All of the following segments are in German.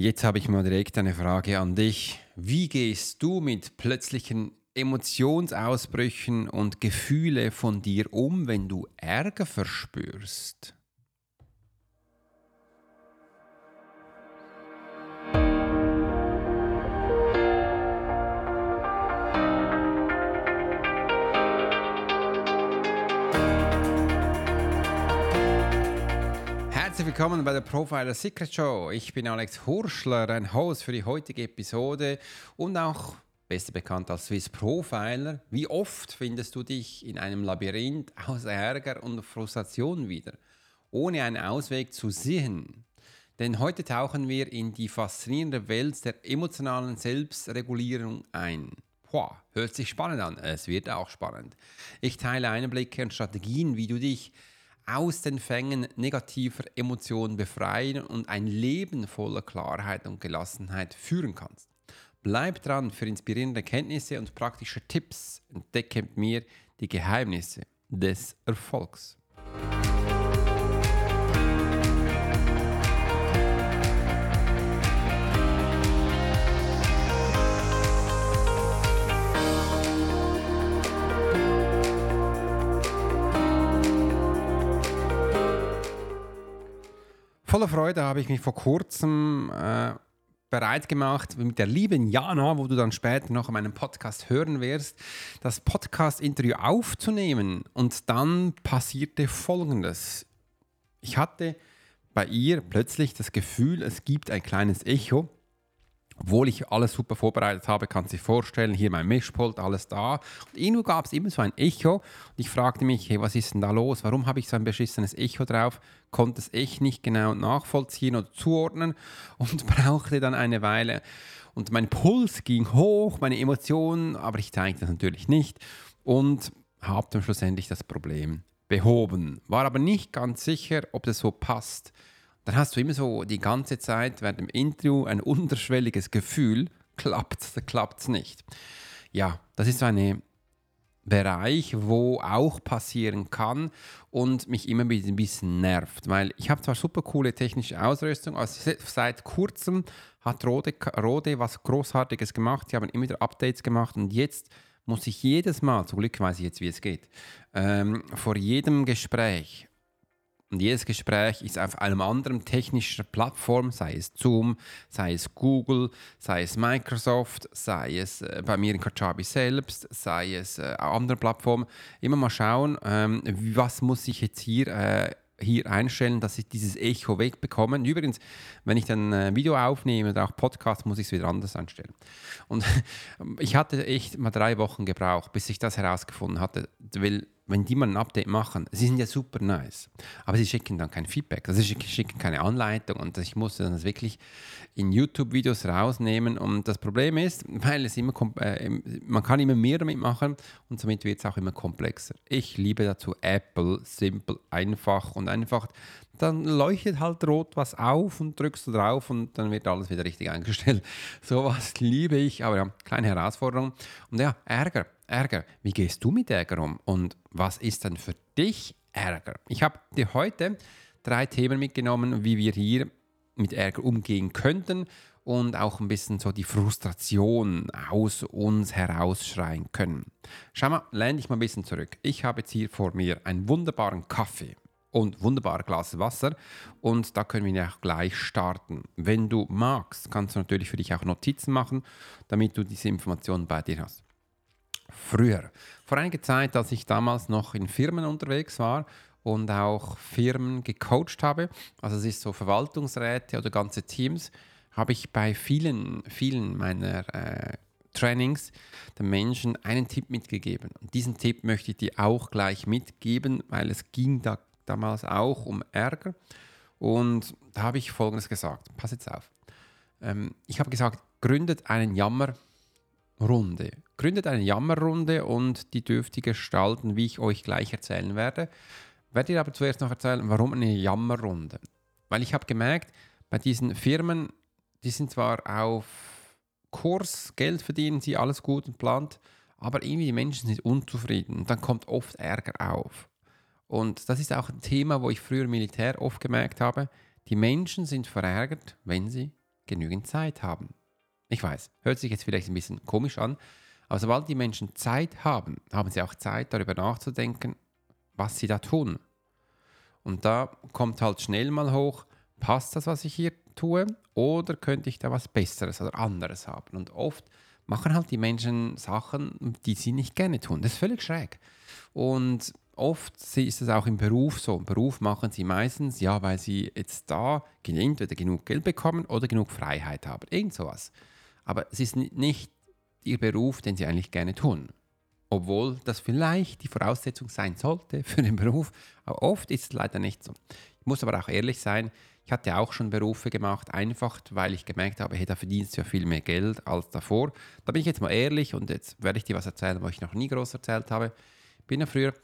Jetzt habe ich mal direkt eine Frage an dich. Wie gehst du mit plötzlichen Emotionsausbrüchen und Gefühle von dir um, wenn du Ärger verspürst? Herzlich willkommen bei der Profiler Secret Show. Ich bin Alex Hurschler, dein Host für die heutige Episode und auch besser bekannt als Swiss Profiler. Wie oft findest du dich in einem Labyrinth aus Ärger und Frustration wieder, ohne einen Ausweg zu sehen? Denn heute tauchen wir in die faszinierende Welt der emotionalen Selbstregulierung ein. Boah, hört sich spannend an. Es wird auch spannend. Ich teile Einblicke und Strategien, wie du dich aus den Fängen negativer Emotionen befreien und ein Leben voller Klarheit und Gelassenheit führen kannst. Bleib dran für inspirierende Kenntnisse und praktische Tipps. Entdecke mit mir die Geheimnisse des Erfolgs. Voller Freude habe ich mich vor kurzem äh, bereit gemacht, mit der lieben Jana, wo du dann später noch in meinem Podcast hören wirst, das Podcast-Interview aufzunehmen. Und dann passierte Folgendes. Ich hatte bei ihr plötzlich das Gefühl, es gibt ein kleines Echo obwohl ich alles super vorbereitet habe, kannst du dir vorstellen, hier mein Mischpult, alles da. Und irgendwo gab es immer so ein Echo. Und ich fragte mich, hey, was ist denn da los? Warum habe ich so ein beschissenes Echo drauf? Konnte es echt nicht genau nachvollziehen oder zuordnen und brauchte dann eine Weile. Und mein Puls ging hoch, meine Emotionen, aber ich zeigte das natürlich nicht. Und habe dann schlussendlich das Problem behoben. War aber nicht ganz sicher, ob das so passt dann hast du immer so die ganze Zeit während dem Interview ein unterschwelliges Gefühl, klappt es, klappt es nicht. Ja, das ist so ein Bereich, wo auch passieren kann und mich immer ein bisschen nervt, weil ich habe zwar super coole technische Ausrüstung, also seit kurzem hat Rode, Rode was Großartiges gemacht, sie haben immer wieder Updates gemacht und jetzt muss ich jedes Mal, zum Glück weiß ich jetzt, wie es geht, ähm, vor jedem Gespräch und jedes Gespräch ist auf einem anderen technischen Plattform, sei es Zoom, sei es Google, sei es Microsoft, sei es äh, bei mir in Kajabi selbst, sei es äh, andere Plattformen. Immer mal schauen, ähm, was muss ich jetzt hier äh, hier einstellen, dass ich dieses Echo wegbekomme. Und übrigens, wenn ich dann ein Video aufnehme oder auch Podcast, muss ich es wieder anders einstellen. Und ich hatte echt mal drei Wochen gebraucht, bis ich das herausgefunden hatte, weil wenn die mal ein Update machen, sie sind ja super nice, aber sie schicken dann kein Feedback, also sie schicken keine Anleitung und ich musste das wirklich in YouTube-Videos rausnehmen und das Problem ist, weil es immer, äh, man kann immer mehr damit machen und somit wird es auch immer komplexer. Ich liebe dazu Apple, simpel, einfach und einfach, dann leuchtet halt rot was auf und drückst du drauf und dann wird alles wieder richtig eingestellt. Sowas liebe ich, aber ja, kleine Herausforderung und ja, Ärger Ärger. Wie gehst du mit Ärger um und was ist dann für dich Ärger? Ich habe dir heute drei Themen mitgenommen, wie wir hier mit Ärger umgehen könnten und auch ein bisschen so die Frustration aus uns herausschreien können. Schau mal, lehn dich mal ein bisschen zurück. Ich habe jetzt hier vor mir einen wunderbaren Kaffee und wunderbare Glas Wasser und da können wir auch gleich starten. Wenn du magst, kannst du natürlich für dich auch Notizen machen, damit du diese Informationen bei dir hast früher. Vor einiger Zeit, als ich damals noch in Firmen unterwegs war und auch Firmen gecoacht habe, also es ist so Verwaltungsräte oder ganze Teams, habe ich bei vielen, vielen meiner äh, Trainings den Menschen einen Tipp mitgegeben. Und diesen Tipp möchte ich dir auch gleich mitgeben, weil es ging da damals auch um Ärger. Und da habe ich Folgendes gesagt. Pass jetzt auf. Ähm, ich habe gesagt, gründet einen Jammer Runde. Gründet eine Jammerrunde und die dürft ihr gestalten, wie ich euch gleich erzählen werde. Werde ihr aber zuerst noch erzählen, warum eine Jammerrunde? Weil ich habe gemerkt, bei diesen Firmen, die sind zwar auf Kurs, Geld verdienen sie, alles gut und plant, aber irgendwie die Menschen sind unzufrieden und dann kommt oft Ärger auf. Und das ist auch ein Thema, wo ich früher Militär oft gemerkt habe, die Menschen sind verärgert, wenn sie genügend Zeit haben. Ich weiß, hört sich jetzt vielleicht ein bisschen komisch an, aber sobald die Menschen Zeit haben, haben sie auch Zeit darüber nachzudenken, was sie da tun. Und da kommt halt schnell mal hoch, passt das, was ich hier tue, oder könnte ich da was Besseres oder anderes haben? Und oft machen halt die Menschen Sachen, die sie nicht gerne tun. Das ist völlig schräg. Und oft ist es auch im Beruf so. Im Beruf machen sie meistens, ja, weil sie jetzt da entweder genug Geld bekommen oder genug Freiheit haben. Irgend sowas. Aber es ist nicht ihr Beruf, den sie eigentlich gerne tun. Obwohl das vielleicht die Voraussetzung sein sollte für den Beruf. Aber oft ist es leider nicht so. Ich muss aber auch ehrlich sein, ich hatte auch schon Berufe gemacht, einfach weil ich gemerkt habe, hey, da verdienst du ja viel mehr Geld als davor. Da bin ich jetzt mal ehrlich und jetzt werde ich dir was erzählen, was ich noch nie groß erzählt habe. Ich bin ja früher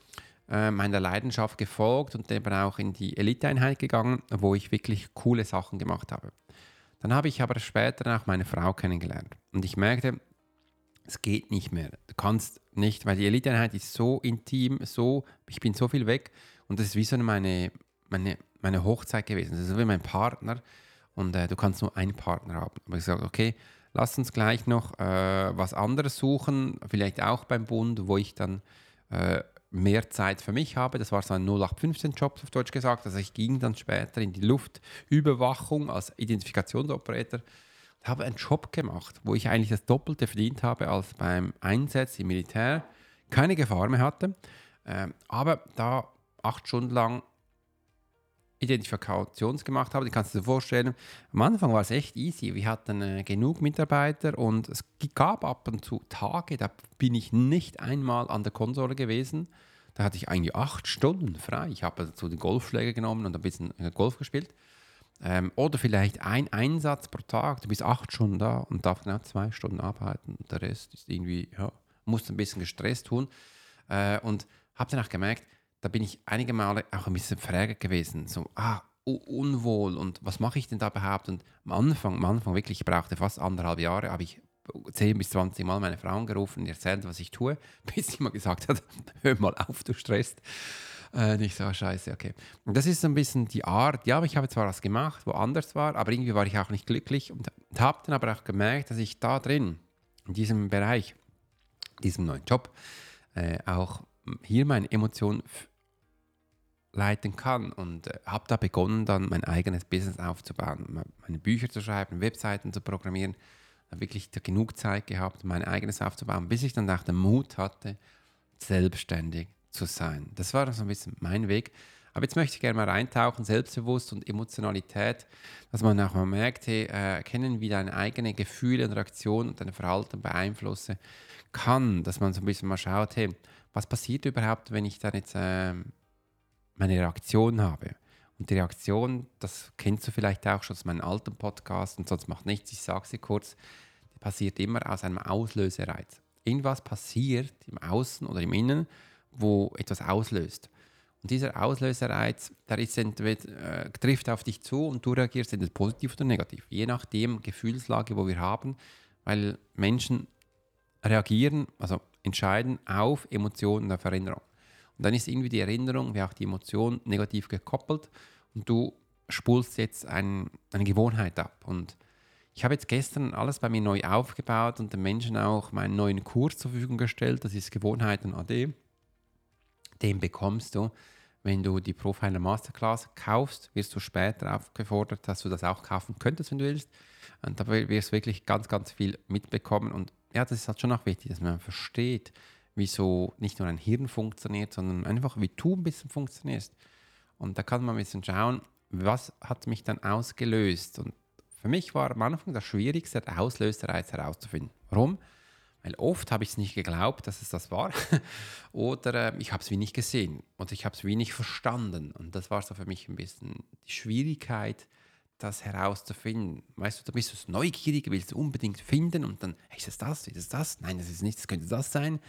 äh, meiner Leidenschaft gefolgt und eben auch in die Eliteeinheit gegangen, wo ich wirklich coole Sachen gemacht habe. Dann habe ich aber später auch meine Frau kennengelernt und ich merkte, es geht nicht mehr. Du kannst nicht, weil die Eliteeinheit ist so intim, so, ich bin so viel weg und das ist wie so meine, meine, meine Hochzeit gewesen. Das ist wie mein Partner und äh, du kannst nur einen Partner haben. Aber ich sage, okay, lass uns gleich noch äh, was anderes suchen, vielleicht auch beim Bund, wo ich dann äh, mehr Zeit für mich habe. Das war so ein 0815-Job, auf Deutsch gesagt. Also ich ging dann später in die Luftüberwachung als Identifikationsoperator und habe einen Job gemacht, wo ich eigentlich das Doppelte verdient habe als beim Einsatz im Militär. Keine Gefahr mehr hatte, äh, aber da acht Stunden lang Identifikations gemacht habe, die kannst du dir vorstellen, am Anfang war es echt easy. Wir hatten äh, genug Mitarbeiter und es gab ab und zu Tage, da bin ich nicht einmal an der Konsole gewesen. Da hatte ich eigentlich acht Stunden frei. Ich habe dazu den Golfschläger genommen und ein bisschen äh, Golf gespielt. Ähm, oder vielleicht ein Einsatz pro Tag. Du bist acht Stunden da und darfst genau zwei Stunden arbeiten. Der Rest ist irgendwie, ja, musst ein bisschen gestresst tun. Äh, und habe dann auch gemerkt, da bin ich einige Male auch ein bisschen verärgert gewesen. So, ah, unwohl und was mache ich denn da überhaupt? Und am Anfang, am Anfang wirklich, ich brauchte fast anderthalb Jahre, habe ich 10 bis 20 Mal meine Frau angerufen und erzählt, was ich tue, bis sie mal gesagt hat, hör mal auf, du stresst. Äh, nicht so, ah, scheiße, okay. Und das ist so ein bisschen die Art, ja, ich habe zwar was gemacht, wo anders war, aber irgendwie war ich auch nicht glücklich und habe dann aber auch gemerkt, dass ich da drin, in diesem Bereich, diesem neuen Job, äh, auch hier meine Emotionen leiten kann und äh, habe da begonnen, dann mein eigenes Business aufzubauen, meine Bücher zu schreiben, Webseiten zu programmieren, habe wirklich genug Zeit gehabt, mein eigenes aufzubauen, bis ich dann auch den Mut hatte, selbstständig zu sein. Das war so ein bisschen mein Weg. Aber jetzt möchte ich gerne mal reintauchen, Selbstbewusst und Emotionalität, dass man auch mal merkt, hey, äh, erkennen, wie deine eigenen Gefühle und Reaktionen und dein Verhalten beeinflussen kann, dass man so ein bisschen mal schaut, hey, was passiert überhaupt, wenn ich dann jetzt äh, meine Reaktion habe? Und die Reaktion, das kennst du vielleicht auch schon aus meinen alten Podcasts und sonst macht nichts, ich sage sie kurz, passiert immer aus einem Auslösereiz. Irgendwas passiert im Außen oder im Innen, wo etwas auslöst. Und dieser Auslösereiz, der ist entweder, äh, trifft auf dich zu und du reagierst entweder positiv oder negativ, je nachdem Gefühlslage, wo wir haben, weil Menschen reagieren, also entscheiden auf Emotionen auf Erinnerung. Und dann ist irgendwie die Erinnerung wie auch die Emotion negativ gekoppelt und du spulst jetzt ein, eine Gewohnheit ab. Und ich habe jetzt gestern alles bei mir neu aufgebaut und den Menschen auch meinen neuen Kurs zur Verfügung gestellt. Das ist Gewohnheiten AD. Den bekommst du, wenn du die Profiler Masterclass kaufst, wirst du später aufgefordert, dass du das auch kaufen könntest, wenn du willst. Und da wirst du wirklich ganz, ganz viel mitbekommen. Und ja, das ist halt schon auch wichtig, dass man versteht, wie so nicht nur ein Hirn funktioniert, sondern einfach wie du ein bisschen funktionierst. Und da kann man ein bisschen schauen, was hat mich dann ausgelöst. Und für mich war am Anfang das Schwierigste, der Auslösereiz herauszufinden. Warum? Weil oft habe ich es nicht geglaubt, dass es das war. Oder äh, ich habe es wie nicht gesehen. Und ich habe es wie nicht verstanden. Und das war so für mich ein bisschen die Schwierigkeit, das herauszufinden. Weißt du, da bist du neugierig, willst du unbedingt finden und dann, ist es das, ist es das? Nein, das ist nichts, das könnte das sein.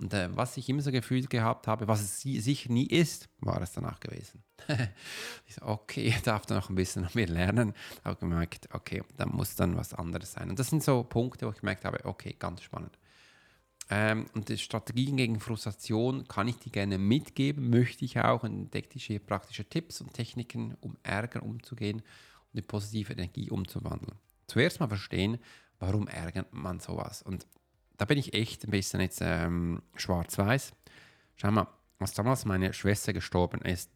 Und äh, was ich immer so gefühlt gehabt habe, was es sicher nie ist, war es danach gewesen. ich so, okay, ich darf da noch ein bisschen mehr lernen. Habe gemerkt, okay, da muss dann was anderes sein. Und das sind so Punkte, wo ich gemerkt habe, okay, ganz spannend. Ähm, und die Strategien gegen Frustration kann ich dir gerne mitgeben, möchte ich auch und entdecke hier praktische Tipps und Techniken, um Ärger umzugehen und in positive Energie umzuwandeln. zuerst mal verstehen, warum ärgert man sowas. Und da bin ich echt ein bisschen jetzt ähm, schwarz-weiß. Schau mal, als damals meine Schwester gestorben ist,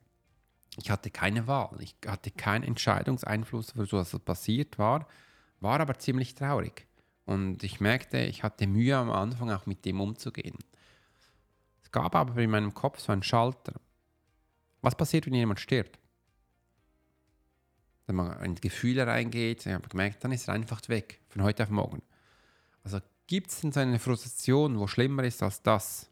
ich hatte keine Wahl, ich hatte keinen Entscheidungseinfluss für so, was passiert war, war aber ziemlich traurig. Und ich merkte, ich hatte Mühe am Anfang auch mit dem umzugehen. Es gab aber in meinem Kopf so einen Schalter. Was passiert, wenn jemand stirbt? Wenn man in Gefühle reingeht, ich habe gemerkt, dann ist er einfach weg, von heute auf morgen. Also gibt es denn so eine Frustration, wo schlimmer ist als das?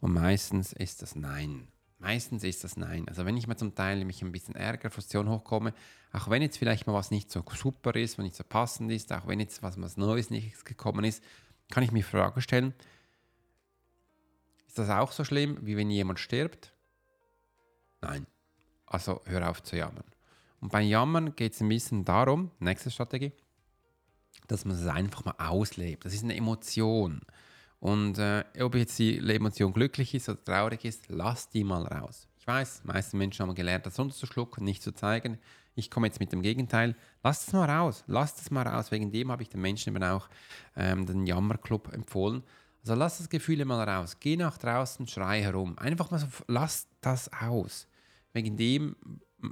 Und meistens ist das Nein. Meistens ist das Nein. Also wenn ich mir zum Teil mich ein bisschen ärgere, Frustration hochkomme, auch wenn jetzt vielleicht mal was nicht so super ist, was nicht so passend ist, auch wenn jetzt was, was Neues nicht gekommen ist, kann ich mir die Frage stellen, ist das auch so schlimm, wie wenn jemand stirbt? Nein. Also hör auf zu jammern. Und beim Jammern geht es ein bisschen darum, nächste Strategie, dass man es einfach mal auslebt. Das ist eine Emotion. Und äh, ob jetzt die Emotion glücklich ist oder traurig ist, lass die mal raus. Ich weiß, die meisten Menschen haben gelernt, das runterzuschlucken, nicht zu zeigen. Ich komme jetzt mit dem Gegenteil. Lass es mal raus, lass es mal raus. Wegen dem habe ich den Menschen eben auch ähm, den Jammerclub empfohlen. Also lass das Gefühl mal raus. Geh nach draußen, schrei herum. Einfach mal so, lass das aus. Wegen dem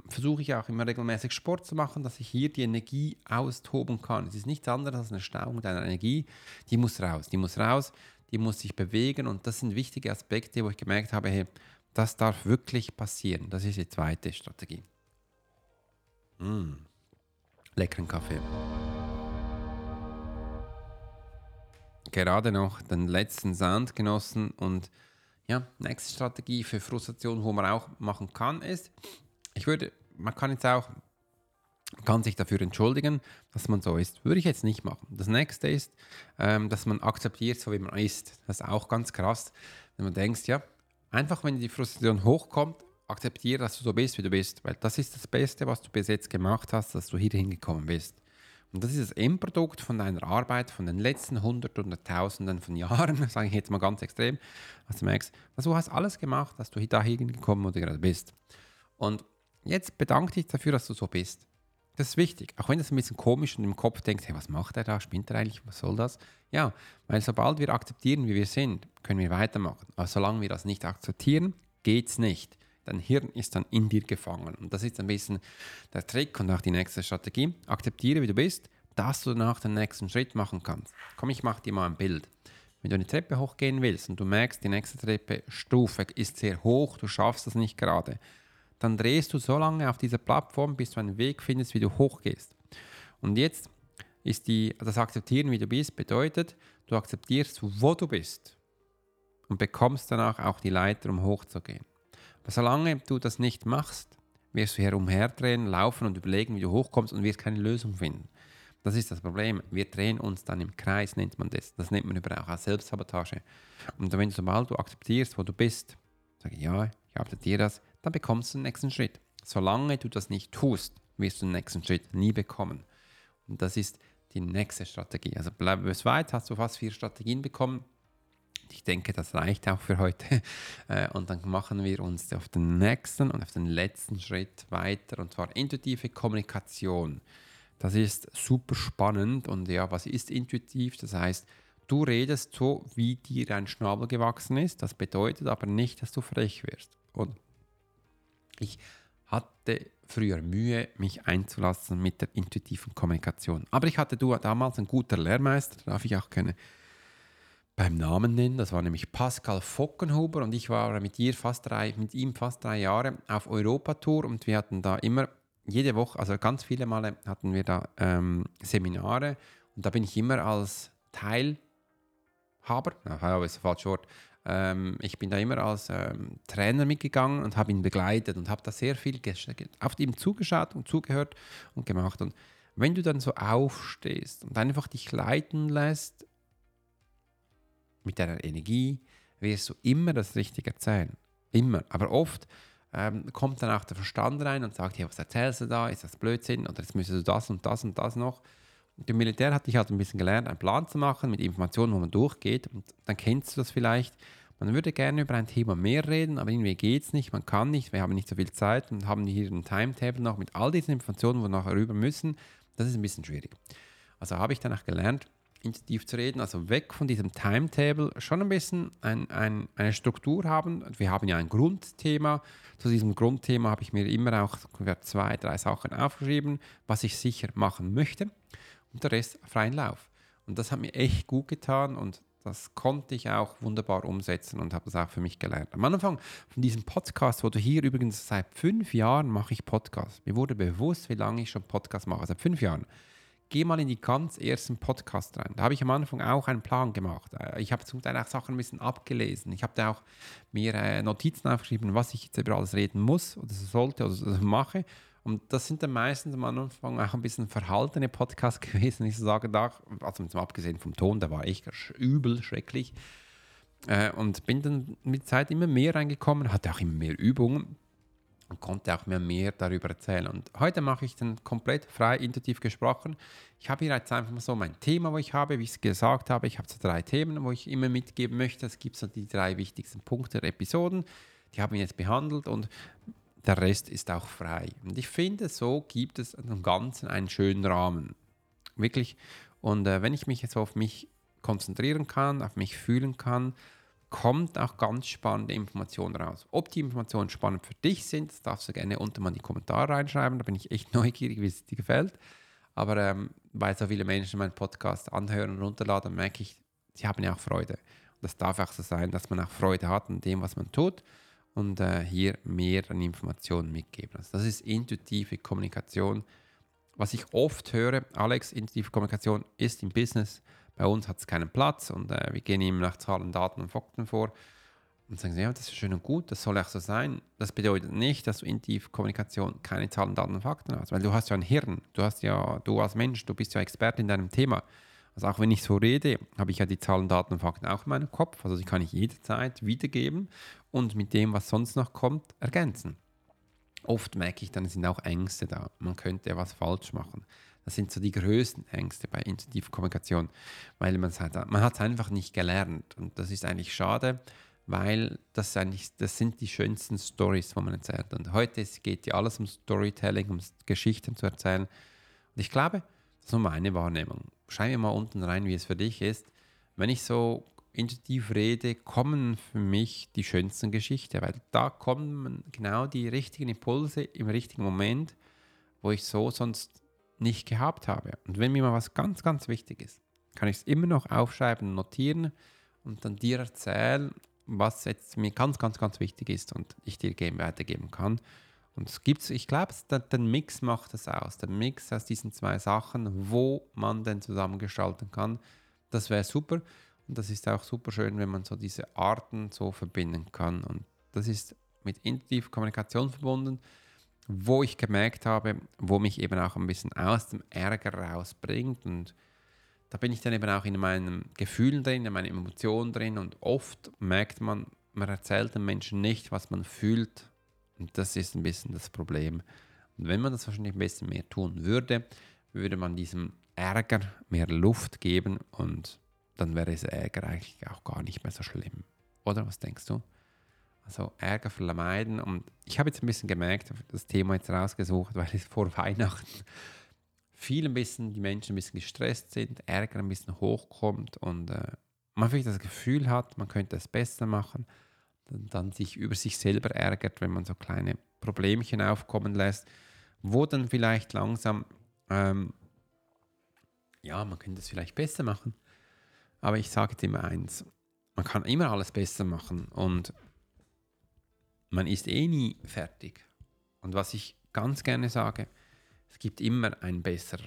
versuche ich auch immer regelmäßig Sport zu machen, dass ich hier die Energie austoben kann. Es ist nichts anderes als eine Stauung deiner Energie. Die muss raus, die muss raus die muss sich bewegen und das sind wichtige Aspekte, wo ich gemerkt habe, hey, das darf wirklich passieren. Das ist die zweite Strategie. Mm. Leckeren Kaffee. Gerade noch den letzten Sound genossen und ja, nächste Strategie für Frustration, wo man auch machen kann, ist, ich würde, man kann jetzt auch kann sich dafür entschuldigen, dass man so ist. Würde ich jetzt nicht machen. Das nächste ist, ähm, dass man akzeptiert, so wie man ist. Das ist auch ganz krass, wenn man denkt, ja, einfach wenn die Frustration hochkommt, akzeptiere, dass du so bist, wie du bist. Weil das ist das Beste, was du bis jetzt gemacht hast, dass du hier hingekommen bist. Und das ist das Endprodukt von deiner Arbeit von den letzten Hunderten oder Tausenden von Jahren, sage ich jetzt mal ganz extrem, dass du merkst, also du hast alles gemacht, dass du da hingekommen, wo du gerade bist. Und jetzt bedanke dich dafür, dass du so bist. Das ist wichtig. Auch wenn das ein bisschen komisch und im Kopf denkt, hey, was macht er da? Spinnt er eigentlich? Was soll das? Ja, weil sobald wir akzeptieren, wie wir sind, können wir weitermachen. Aber solange wir das nicht akzeptieren, geht es nicht. Dein Hirn ist dann in dir gefangen. Und das ist ein bisschen der Trick und auch die nächste Strategie. Akzeptiere, wie du bist, dass du danach den nächsten Schritt machen kannst. Komm, ich mache dir mal ein Bild. Wenn du eine Treppe hochgehen willst und du merkst, die nächste Treppe Stufe ist sehr hoch, du schaffst das nicht gerade, dann drehst du so lange auf dieser Plattform, bis du einen Weg findest, wie du hochgehst. Und jetzt ist die, das Akzeptieren, wie du bist, bedeutet, du akzeptierst, wo du bist und bekommst danach auch die Leiter, um hochzugehen. Aber solange du das nicht machst, wirst du herumherdrehen, laufen und überlegen, wie du hochkommst und wirst keine Lösung finden. Das ist das Problem. Wir drehen uns dann im Kreis, nennt man das. Das nennt man übrigens auch Selbstsabotage. Und wenn sobald du akzeptierst, wo du bist, sage ich, ja, ich akzeptiere das, dann bekommst du den nächsten Schritt. Solange du das nicht tust, wirst du den nächsten Schritt nie bekommen. Und das ist die nächste Strategie. Also bleibe bis weit, hast du fast vier Strategien bekommen. Ich denke, das reicht auch für heute. Äh, und dann machen wir uns auf den nächsten und auf den letzten Schritt weiter, und zwar intuitive Kommunikation. Das ist super spannend. Und ja, was ist intuitiv? Das heißt, du redest so, wie dir dein Schnabel gewachsen ist. Das bedeutet aber nicht, dass du frech wirst. Und ich hatte früher Mühe, mich einzulassen mit der intuitiven Kommunikation. Aber ich hatte damals einen guten Lehrmeister, darf ich auch keine beim Namen nennen. Das war nämlich Pascal Fockenhuber und ich war mit, ihr fast drei, mit ihm fast drei Jahre auf Europatour und wir hatten da immer jede Woche, also ganz viele Male hatten wir da ähm, Seminare und da bin ich immer als Teilhaber, na, ist falsch Wort, ähm, ich bin da immer als ähm, Trainer mitgegangen und habe ihn begleitet und habe da sehr viel auf ihm zugeschaut und zugehört und gemacht. Und wenn du dann so aufstehst und einfach dich leiten lässt mit deiner Energie, wirst du immer das Richtige erzählen. Immer. Aber oft ähm, kommt dann auch der Verstand rein und sagt, hey, was erzählst du da? Ist das Blödsinn? Oder jetzt müsstest du das und das und das noch. Im Militär hatte ich halt ein bisschen gelernt, einen Plan zu machen mit Informationen, wo man durchgeht. Und dann kennst du das vielleicht. Man würde gerne über ein Thema mehr reden, aber irgendwie geht es nicht, man kann nicht, wir haben nicht so viel Zeit und haben hier ein Timetable noch mit all diesen Informationen, wo wir nachher rüber müssen. Das ist ein bisschen schwierig. Also habe ich danach gelernt, intensiv zu reden, also weg von diesem Timetable, schon ein bisschen ein, ein, eine Struktur haben. Wir haben ja ein Grundthema. Zu diesem Grundthema habe ich mir immer auch zwei, drei Sachen aufgeschrieben, was ich sicher machen möchte und der Rest freien Lauf. Und das hat mir echt gut getan und das konnte ich auch wunderbar umsetzen und habe das auch für mich gelernt. Am Anfang von diesem Podcast, wo du hier übrigens seit fünf Jahren mache ich Podcast. Mir wurde bewusst, wie lange ich schon Podcast mache. Seit fünf Jahren geh mal in die ganz ersten Podcast rein. Da habe ich am Anfang auch einen Plan gemacht. Äh, ich habe zum Teil auch Sachen ein bisschen abgelesen. Ich habe da auch mir äh, Notizen aufgeschrieben, was ich jetzt über alles reden muss oder sollte oder mache. Und das sind dann meistens am Anfang auch ein bisschen verhaltene Podcasts gewesen. Ich sage da, also abgesehen vom Ton, der war echt übel, schrecklich. Äh, und bin dann mit Zeit immer mehr reingekommen, hatte auch immer mehr Übungen und konnte auch mehr, mehr darüber erzählen. Und heute mache ich dann komplett frei intuitiv gesprochen. Ich habe hier jetzt einfach mal so mein Thema, wo ich habe, wie ich es gesagt habe. Ich habe so drei Themen, wo ich immer mitgeben möchte. Es gibt so die drei wichtigsten Punkte der Episoden. Die haben wir jetzt behandelt und der Rest ist auch frei. Und ich finde, so gibt es im Ganzen einen schönen Rahmen. Wirklich. Und äh, wenn ich mich jetzt auf mich konzentrieren kann, auf mich fühlen kann, kommt auch ganz spannende Informationen raus. Ob die Informationen spannend für dich sind, das darfst du gerne unten mal in die Kommentare reinschreiben. Da bin ich echt neugierig, wie es dir gefällt. Aber ähm, weil so viele Menschen meinen Podcast anhören und runterladen, merke ich, sie haben ja auch Freude. Und das darf auch so sein, dass man auch Freude hat an dem, was man tut und äh, hier mehr an Informationen mitgeben. Also das ist intuitive Kommunikation. Was ich oft höre, Alex, intuitive Kommunikation ist im Business bei uns hat es keinen Platz und äh, wir gehen ihm nach Zahlen, Daten und Fakten vor und sagen, ja, das ist schön und gut, das soll auch so sein. Das bedeutet nicht, dass du in die Kommunikation keine Zahlen, Daten und Fakten hast, weil du hast ja ein Hirn, du hast ja, du als Mensch, du bist ja Experte in deinem Thema. Also auch wenn ich so rede, habe ich ja die Zahlen, Daten und Fakten auch in meinem Kopf, also die kann ich jederzeit wiedergeben und mit dem, was sonst noch kommt, ergänzen. Oft merke ich dann, sind auch Ängste da, man könnte was falsch machen. Das sind so die größten Ängste bei intuitiver Kommunikation, weil man hat, man hat es einfach nicht gelernt. Und das ist eigentlich schade, weil das eigentlich, das sind die schönsten Stories, wo man erzählt. Und heute geht ja alles um Storytelling, um Geschichten zu erzählen. Und ich glaube, das ist nur meine Wahrnehmung. Schreib mir mal unten rein, wie es für dich ist. Wenn ich so intuitiv rede, kommen für mich die schönsten Geschichten, weil da kommen genau die richtigen Impulse im richtigen Moment, wo ich so sonst nicht gehabt habe. Und wenn mir mal was ganz, ganz wichtig ist, kann ich es immer noch aufschreiben, notieren und dann dir erzählen, was jetzt mir ganz, ganz, ganz wichtig ist und ich dir weitergeben kann. Und es gibt, ich glaube, der, Mix macht das aus. Der Mix aus diesen zwei Sachen, wo man denn zusammengestalten kann, das wäre super. Und das ist auch super schön, wenn man so diese Arten so verbinden kann. Und das ist mit intuitiver Kommunikation verbunden wo ich gemerkt habe, wo mich eben auch ein bisschen aus dem Ärger rausbringt. Und da bin ich dann eben auch in meinen Gefühlen drin, in meinen Emotionen drin. Und oft merkt man, man erzählt den Menschen nicht, was man fühlt. Und das ist ein bisschen das Problem. Und wenn man das wahrscheinlich ein bisschen mehr tun würde, würde man diesem Ärger mehr Luft geben und dann wäre dieser Ärger eigentlich auch gar nicht mehr so schlimm. Oder was denkst du? Also Ärger vermeiden. Und ich habe jetzt ein bisschen gemerkt, das Thema jetzt rausgesucht, weil es vor Weihnachten viel ein bisschen, die Menschen ein bisschen gestresst sind, Ärger ein bisschen hochkommt und äh, man vielleicht das Gefühl hat, man könnte es besser machen, dann, sich über sich selber ärgert, wenn man so kleine Problemchen aufkommen lässt, wo dann vielleicht langsam, ähm, ja, man könnte es vielleicht besser machen. Aber ich sage jetzt immer eins, man kann immer alles besser machen und man ist eh nie fertig. Und was ich ganz gerne sage, es gibt immer ein besserer.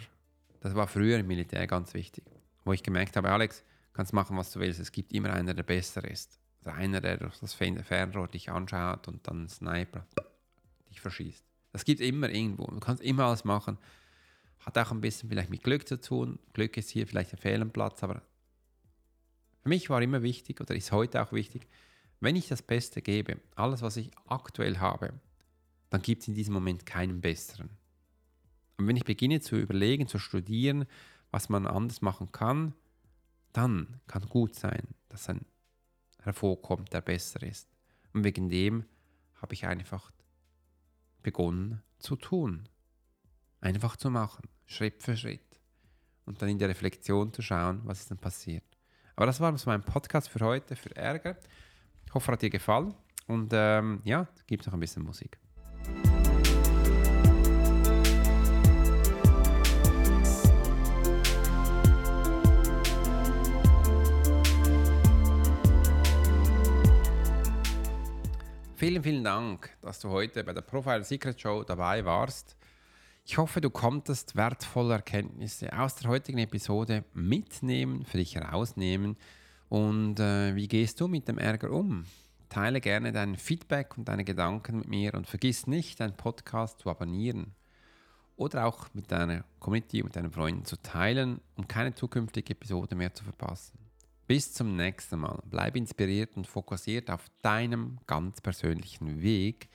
Das war früher im Militär ganz wichtig, wo ich gemerkt habe, Alex, kannst machen, was du willst. Es gibt immer einer, der besser ist. Also einer, der durch das Fernrohr dich anschaut und dann Sniper dich verschießt. Das gibt es immer irgendwo. Du kannst immer alles machen. Hat auch ein bisschen vielleicht mit Glück zu tun. Glück ist hier vielleicht ein Fehlenplatz, aber für mich war immer wichtig oder ist heute auch wichtig, wenn ich das Beste gebe, alles, was ich aktuell habe, dann gibt es in diesem Moment keinen besseren. Und wenn ich beginne zu überlegen, zu studieren, was man anders machen kann, dann kann gut sein, dass ein hervorkommt, der besser ist. Und wegen dem habe ich einfach begonnen zu tun. Einfach zu machen, Schritt für Schritt. und dann in der Reflexion zu schauen, was ist denn passiert. Aber das war so mein Podcast für heute, für Ärger. Ich hoffe, hat dir gefallen und ähm, ja, gibt noch ein bisschen Musik. Vielen, vielen Dank, dass du heute bei der Profile Secret Show dabei warst. Ich hoffe, du konntest wertvolle Erkenntnisse aus der heutigen Episode mitnehmen, für dich herausnehmen. Und äh, wie gehst du mit dem Ärger um? Teile gerne dein Feedback und deine Gedanken mit mir und vergiss nicht, deinen Podcast zu abonnieren oder auch mit deiner Community und deinen Freunden zu teilen, um keine zukünftige Episode mehr zu verpassen. Bis zum nächsten Mal. Bleib inspiriert und fokussiert auf deinem ganz persönlichen Weg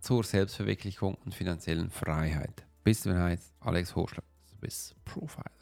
zur Selbstverwirklichung und finanziellen Freiheit. Bis zum Alex Hoschler, bis Profile.